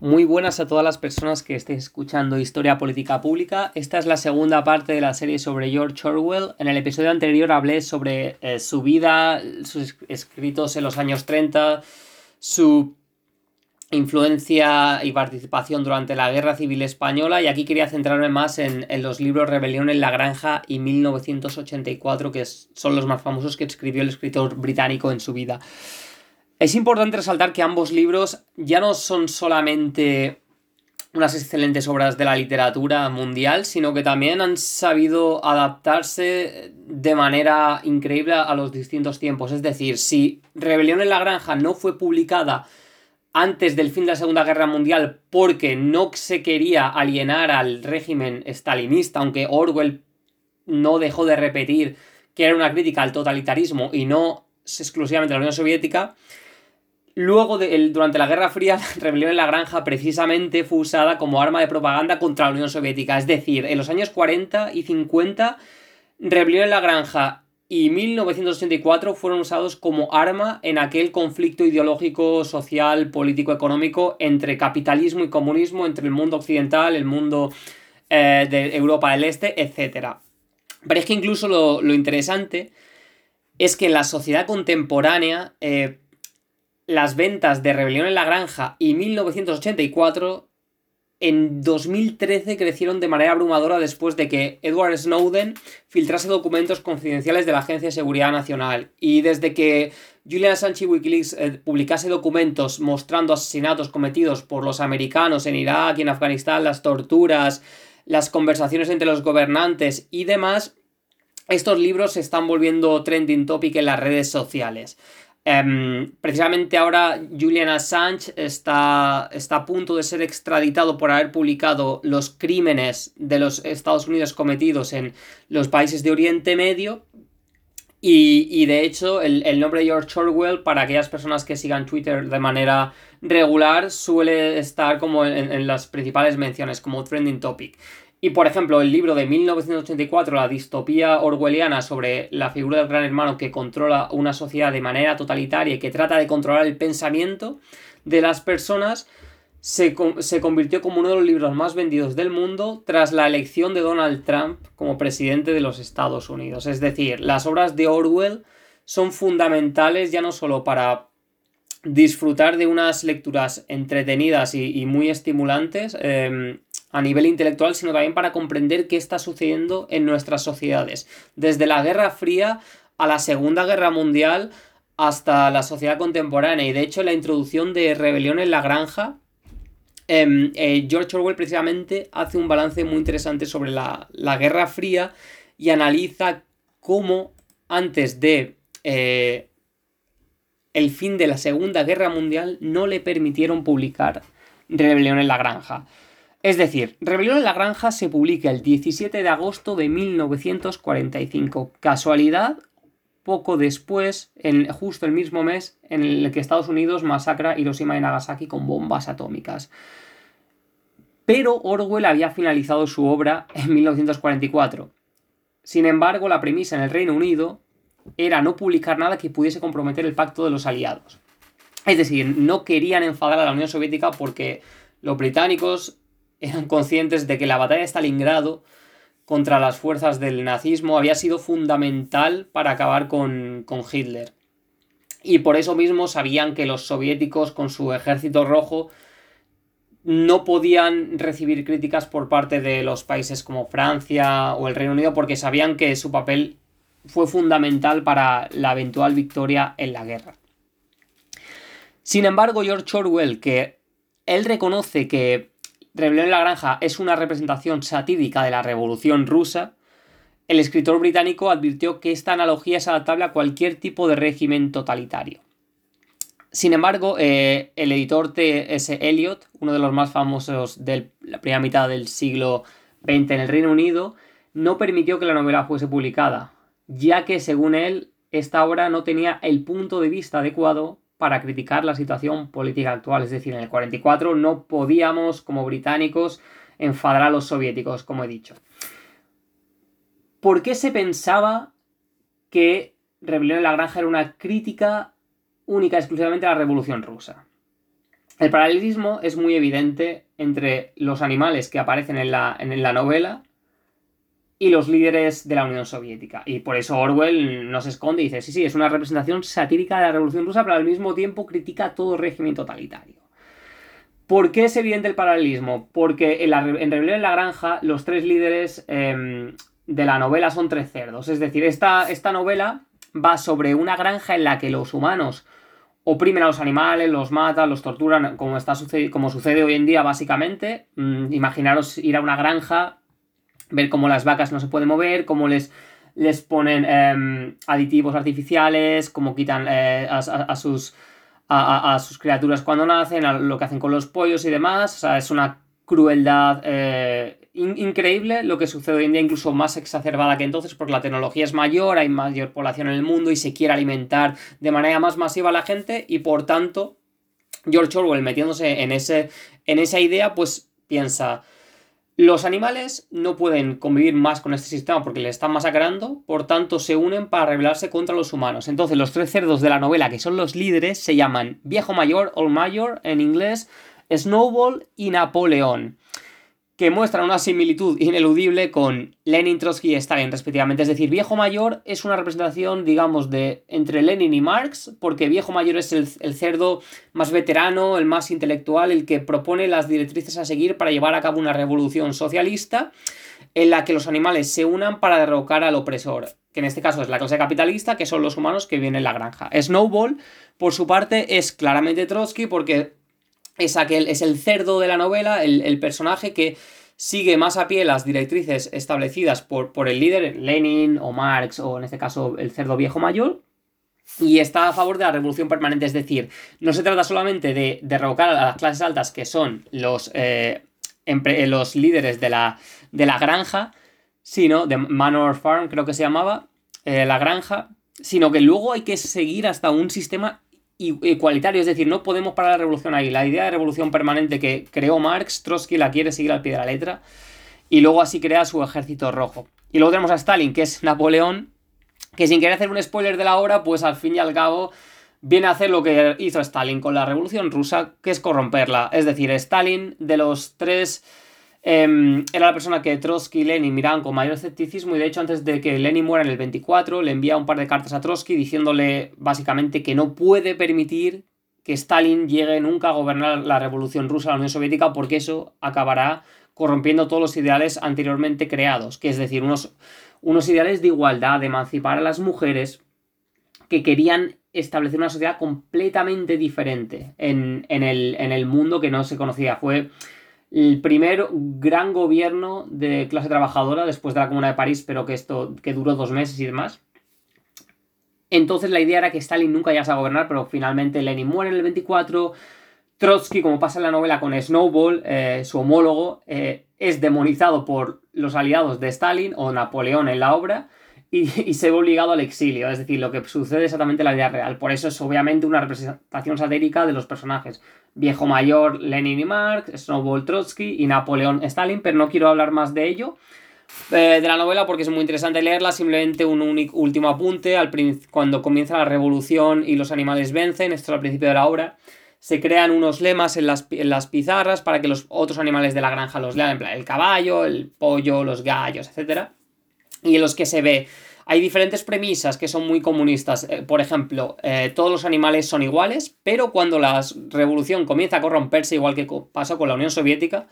Muy buenas a todas las personas que estéis escuchando Historia Política Pública. Esta es la segunda parte de la serie sobre George Orwell. En el episodio anterior hablé sobre eh, su vida, sus escritos en los años 30, su influencia y participación durante la Guerra Civil Española y aquí quería centrarme más en, los libros Rebelión en la Granja y 1984, que son los más famosos que escribió el escritor británico en su vida. Es importante resaltar que ambos libros ya no son solamente unas excelentes obras de la literatura mundial, sino que también han sabido adaptarse de manera increíble a los distintos tiempos. Es decir, si Rebelión en la Granja no fue publicada antes del fin de la Segunda Guerra Mundial porque no se quería alienar al régimen stalinista, aunque Orwell no dejó de repetir que era una crítica al totalitarismo y no exclusivamente a la Unión Soviética, Luego, durante la Guerra Fría, rebelión en la granja precisamente fue usada como arma de propaganda contra la Unión Soviética. Es decir, en los años 40 y 50, rebelión en la granja y 1984 fueron usados como arma en aquel conflicto ideológico, social, político, económico entre capitalismo y comunismo, entre el mundo occidental, el mundo eh, de Europa del Este, etc. Pero es que incluso lo, interesante es que en la sociedad contemporánea eh, las ventas de Rebelión en la Granja y 1984 en 2013 crecieron de manera abrumadora después de que Edward Snowden filtrase documentos confidenciales de la Agencia de Seguridad Nacional. Y desde que Julian Assange y Wikileaks eh, publicase documentos mostrando asesinatos cometidos por los americanos en Irak y en Afganistán, las torturas, las conversaciones entre los gobernantes y demás, estos libros se están volviendo trending topic en las redes sociales. Em, precisamente ahora Julian Assange está, está, a punto de ser extraditado por haber publicado los crímenes de los Estados Unidos cometidos en los países de Oriente Medio. Y, de hecho, el, nombre de George Orwell, para aquellas personas que sigan Twitter de manera regular, suele estar como en las principales menciones, como trending topic. Y por ejemplo, el libro de 1984, La distopía orwelliana sobre la figura del gran hermano que controla una sociedad de manera totalitaria y que trata de controlar el pensamiento de las personas, se, se, convirtió como uno de los libros más vendidos del mundo tras la elección de Donald Trump como presidente de los Estados Unidos. Es decir, las obras de Orwell son fundamentales ya no solo para disfrutar de unas lecturas entretenidas y, muy estimulantes, em, a nivel intelectual, sino también para comprender qué está sucediendo en nuestras sociedades. Desde la Guerra Fría a la Segunda Guerra Mundial hasta la sociedad contemporánea. Y de hecho, la introducción de Rebelión en la Granja, em, eh, George Orwell precisamente hace un balance muy interesante sobre la, Guerra Fría y analiza cómo antes de eh, el fin de la Segunda Guerra Mundial no le permitieron publicar Rebelión en la Granja. Es decir, Rebelión en la Granja se publica el 17 de agosto de 1945. Casualidad, poco después, justo el mismo mes en el que Estados Unidos masacra Hiroshima y Nagasaki con bombas atómicas. Pero Orwell había finalizado su obra en 1944. Sin embargo, la premisa en el Reino Unido era no publicar nada que pudiese comprometer el pacto de los aliados. Es decir, no querían enfadar a la Unión Soviética porque los británicos eran conscientes de que la batalla de Stalingrado contra las fuerzas del nazismo había sido fundamental para acabar con, Hitler. Y por eso mismo sabían que los soviéticos con su ejército rojo no podían recibir críticas por parte de los países como Francia o el Reino Unido porque sabían que su papel fue fundamental para la eventual victoria en la guerra. Sin embargo, George Orwell, que él reconoce que Rebelión en la Granja es una representación satírica de la Revolución Rusa, el escritor británico advirtió que esta analogía es adaptable a cualquier tipo de régimen totalitario. Sin embargo, eh, el editor T.S. Eliot, uno de los más famosos de la primera mitad del siglo XX en el Reino Unido, no permitió que la novela fuese publicada, ya que, según él, esta obra no tenía el punto de vista adecuado para criticar la situación política actual. Es decir, en el 44 no podíamos, como británicos, enfadar a los soviéticos, como he dicho. ¿Por qué se pensaba que Rebelión en la Granja era una crítica única exclusivamente a la Revolución Rusa? el paralelismo es muy evidente entre los animales que aparecen en la, en la novela y los líderes de la Unión Soviética. Y por eso Orwell no se esconde y dice, sí, sí, es una representación satírica de la Revolución Rusa, pero al mismo tiempo critica todo régimen totalitario. ¿Por qué es evidente el paralelismo? Porque en, la, en Rebelión en la Granja los tres líderes em, de la novela son tres cerdos. Es decir, esta, esta novela va sobre una granja en la que los humanos oprimen a los animales, los matan, los torturan, como, está como sucede hoy en día básicamente. Mm, imaginaros ir a una granja ver cómo las vacas no se pueden mover, cómo les, les ponen em, aditivos artificiales, cómo quitan eh, a, sus, a, sus criaturas cuando nacen, lo que hacen con los pollos y demás. Es una crueldad eh, increíble lo que sucede hoy en día, incluso más exacerbada que entonces, porque la tecnología es mayor, hay mayor población en el mundo y se quiere alimentar de manera más masiva a la gente y por tanto George Orwell metiéndose en, ese, en esa idea, pues piensa, los animales no pueden convivir más con este sistema porque le están masacrando, por tanto se unen para rebelarse contra los humanos. Entonces los tres cerdos de la novela, que son los líderes, se llaman Viejo Mayor, Old Mayor en inglés, Snowball y Napoleón que muestra una similitud ineludible con Lenin, Trotsky y Stalin, respectivamente. Es decir, Viejo Mayor es una representación, digamos, de entre Lenin y Marx, porque Viejo Mayor es el, cerdo más veterano, el más intelectual, el que propone las directrices a seguir para llevar a cabo una revolución socialista en la que los animales se unan para derrocar al opresor, que en este caso es la clase capitalista, que son los humanos que viven en la granja. Snowball, por su parte, es claramente Trotsky porque es es el cerdo de la novela, el, personaje que sigue más a pie las directrices establecidas por, por, el líder, Lenin o Marx, o en este caso el cerdo viejo mayor, y está a favor de la revolución permanente. Es decir, no se trata solamente de derrocar a las clases altas, que son los, eh, los líderes de la, de la granja, sino de Manor Farm, creo que se llamaba, eh, la granja, sino que luego hay que seguir hasta un sistema igualitario, es decir, no podemos parar la revolución ahí. La idea de revolución permanente que creó Marx, Trotsky la quiere seguir al pie de la letra y luego así crea su ejército rojo. Y luego tenemos a Stalin, que es Napoleón, que sin querer hacer un spoiler de la obra, pues al fin y al cabo viene a hacer lo que hizo Stalin con la revolución rusa, que es corromperla. Es decir, Stalin, de los tres Em, era la persona que Trotsky y Lenin miraban con mayor escepticismo y de hecho antes de que Lenin muera en el 24 le envía un par de cartas a Trotsky diciéndole básicamente que no puede permitir que Stalin llegue nunca a gobernar la revolución rusa, la Unión Soviética, porque eso acabará corrompiendo todos los ideales anteriormente creados, que es decir, unos, unos ideales de igualdad, de emancipar a las mujeres, que querían establecer una sociedad completamente diferente en, el, en el mundo que no se conocía. Fue el primer gran gobierno de clase trabajadora después de la Comuna de París, pero que esto que duró dos meses y demás. Entonces la idea era que Stalin nunca llegase a gobernar, pero finalmente Lenin muere en el 24. Trotsky, como pasa en la novela con Snowball, eh, su homólogo, eh, es demonizado por los aliados de Stalin o Napoleón en la obra y, se ve obligado al exilio. Es decir, lo que sucede exactamente en la vida real. Por eso es obviamente una representación satírica de los personajes viejo mayor Lenin y Marx, Snowball Trotsky y Napoleón Stalin, pero no quiero hablar más de ello. Eh, de la novela porque es muy interesante leerla, simplemente un único, último apunte, al cuando comienza la revolución y los animales vencen, esto es al principio de la obra, se crean unos lemas en las, en las pizarras para que los otros animales de la granja los lean, en plan el caballo, el pollo, los gallos, etc. Y en los que se ve hay diferentes premisas que son muy comunistas. Eh, por ejemplo, eh, todos los animales son iguales, pero cuando la revolución comienza a corromperse, igual que pasó con la Unión Soviética,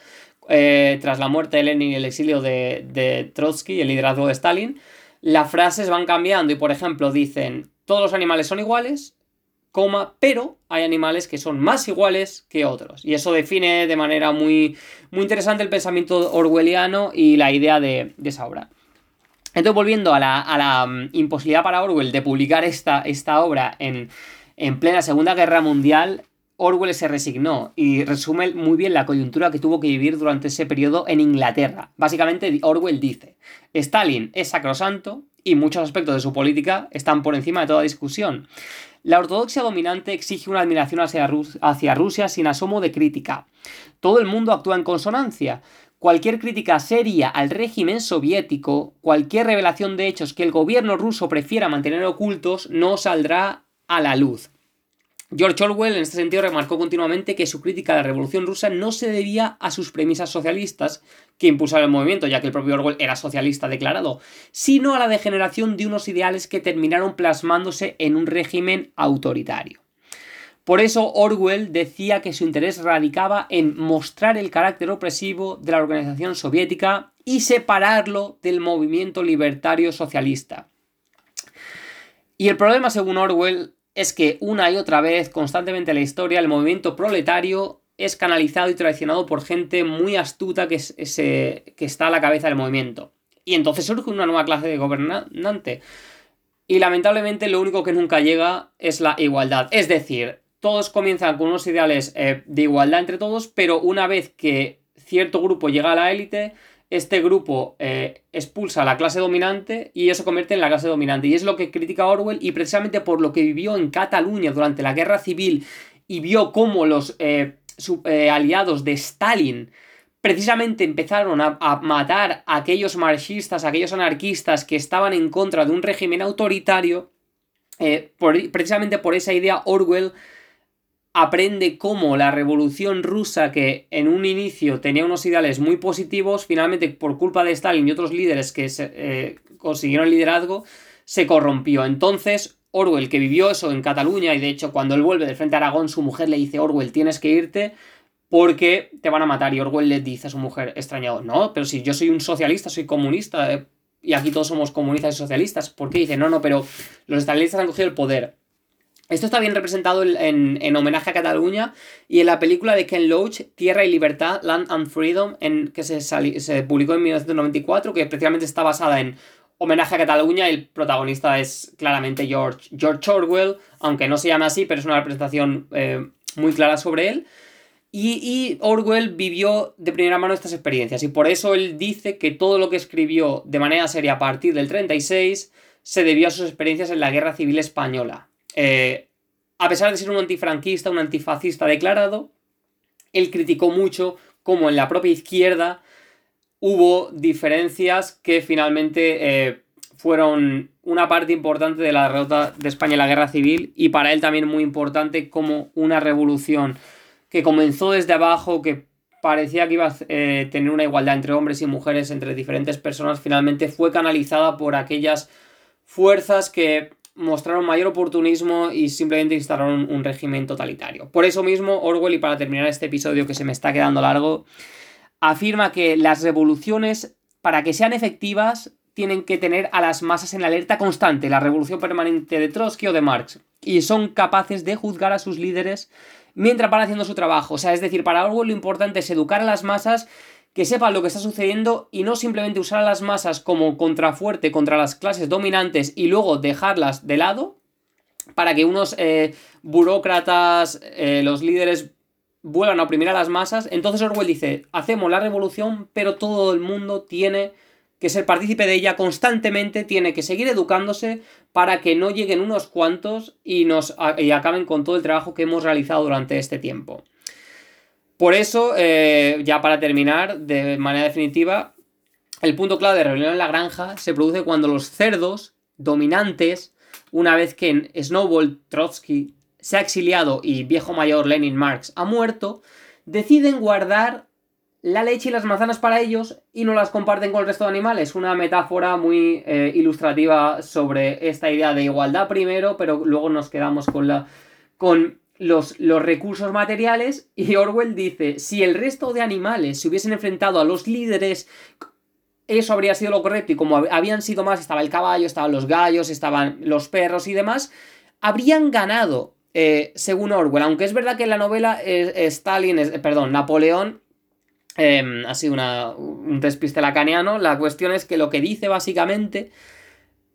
eh, tras la muerte de Lenin y el exilio de, de Trotsky, el liderazgo de Stalin, las frases van cambiando y, por ejemplo, dicen, todos los animales son iguales, coma, pero hay animales que son más iguales que otros. Y eso define de manera muy, muy interesante el pensamiento orwelliano y la idea de, de esa obra. Entonces, volviendo a la, mm, imposibilidad para Orwell de publicar esta, obra en, plena Segunda Guerra Mundial, Orwell se resignó y resume muy bien la coyuntura que tuvo que vivir durante ese periodo en Inglaterra. Básicamente, Orwell dice, Stalin es sacrosanto y muchos aspectos de su política están por encima de toda discusión. La ortodoxia dominante exige una admiración hacia Rusia sin asomo de crítica. Todo el mundo actúa en consonancia cualquier crítica seria al régimen soviético, cualquier revelación de hechos que el gobierno ruso prefiera mantener ocultos, no saldrá a la luz. George Orwell en este sentido remarcó continuamente que su crítica a la Revolución rusa no se debía a sus premisas socialistas que impulsaron el movimiento, ya que el propio Orwell era socialista declarado, sino a la degeneración de unos ideales que terminaron plasmándose en un régimen autoritario. Por eso Orwell decía que su interés radicaba en mostrar el carácter opresivo de la organización soviética y separarlo del movimiento libertario socialista. Y el problema, según Orwell, es que una y otra vez, constantemente en la historia, el movimiento proletario es canalizado y traicionado por gente muy astuta que, está a la cabeza del movimiento. Y entonces surge una nueva clase de gobernante. Y lamentablemente lo único que nunca llega es la igualdad. Es decir, todos comienzan con unos ideales eh, de igualdad entre todos, pero una vez que cierto grupo llega a la élite, este grupo eh, expulsa a la clase dominante y eso convierte en la clase dominante. Y es lo que critica Orwell y precisamente por lo que vivió en Cataluña durante la guerra civil y vio cómo los eh, aliados de Stalin precisamente empezaron a, matar a aquellos marxistas, a aquellos anarquistas que estaban en contra de un régimen autoritario. precisamente por esa idea Orwell aprende cómo la revolución rusa, que en un inicio tenía unos ideales muy positivos, finalmente por culpa de Stalin y otros líderes que eh, consiguieron el liderazgo, se corrompió. Entonces, Orwell, que vivió eso en Cataluña, y de hecho cuando él vuelve del frente a Aragón, su mujer le dice, Orwell, tienes que irte porque te van a matar. Y Orwell le dice a su mujer, extrañado, no, pero si yo soy un socialista, soy comunista, eh, y aquí todos somos comunistas y socialistas, ¿por qué dice, no, no, pero los estalinistas han cogido el poder? Esto está bien representado en, homenaje a Cataluña y en la película de Ken Loach, Tierra y Libertad, Land and Freedom, en, que se, se publicó en 1994, que precisamente está basada en homenaje a Cataluña. El protagonista es claramente George, George Orwell, aunque no se llama así, pero es una representación eh, muy clara sobre él. Y, y, Orwell vivió de primera mano estas experiencias y por eso él dice que todo lo que escribió de manera seria a partir del 36 se debió a sus experiencias en la Guerra Civil Española. Eh, a pesar de ser un antifranquista, un antifascista declarado, él criticó mucho cómo en la propia izquierda hubo diferencias que finalmente eh, fueron una parte importante de la derrota de España en la guerra civil y para él también muy importante como una revolución que comenzó desde abajo, que parecía que iba a eh, tener una igualdad entre hombres y mujeres, entre diferentes personas, finalmente fue canalizada por aquellas fuerzas que mostraron mayor oportunismo y simplemente instalaron un, régimen totalitario. Por eso mismo, Orwell, y para terminar este episodio que se me está quedando largo, afirma que las revoluciones, para que sean efectivas, tienen que tener a las masas en alerta constante, la revolución permanente de Trotsky o de Marx, y son capaces de juzgar a sus líderes mientras van haciendo su trabajo. O sea, es decir, para Orwell lo importante es educar a las masas que sepan lo que está sucediendo y no simplemente usar a las masas como contrafuerte contra las clases dominantes y luego dejarlas de lado para que unos eh, burócratas, eh, los líderes vuelvan a oprimir a las masas. Entonces Orwell dice, hacemos la revolución, pero todo el mundo tiene que ser partícipe de ella constantemente, tiene que seguir educándose para que no lleguen unos cuantos y, nos, y acaben con todo el trabajo que hemos realizado durante este tiempo. Por eso, eh, ya para terminar, de manera definitiva, el punto clave de rebelión en la granja se produce cuando los cerdos dominantes, una vez que Snowball Trotsky se ha exiliado y viejo mayor Lenin Marx ha muerto, deciden guardar la leche y las manzanas para ellos y no las comparten con el resto de animales. Una metáfora muy eh, ilustrativa sobre esta idea de igualdad primero, pero luego nos quedamos con la. con los, recursos materiales y Orwell dice, si el resto de animales se hubiesen enfrentado a los líderes, eso habría sido lo correcto y como habían sido más, estaba el caballo, estaban los gallos, estaban los perros y demás, habrían ganado, eh, según Orwell, aunque es verdad que en la novela Stalin, perdón, Napoleón em, ha sido un despiste lacaniano, la cuestión es que lo que dice básicamente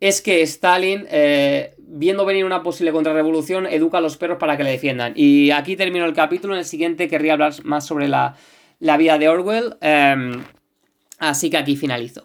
es que Stalin, eh, viendo venir una posible contrarrevolución, educa a los perros para que le defiendan. Y aquí termino el capítulo, en el siguiente querría hablar más sobre la, vida de Orwell, em, así que aquí finalizo.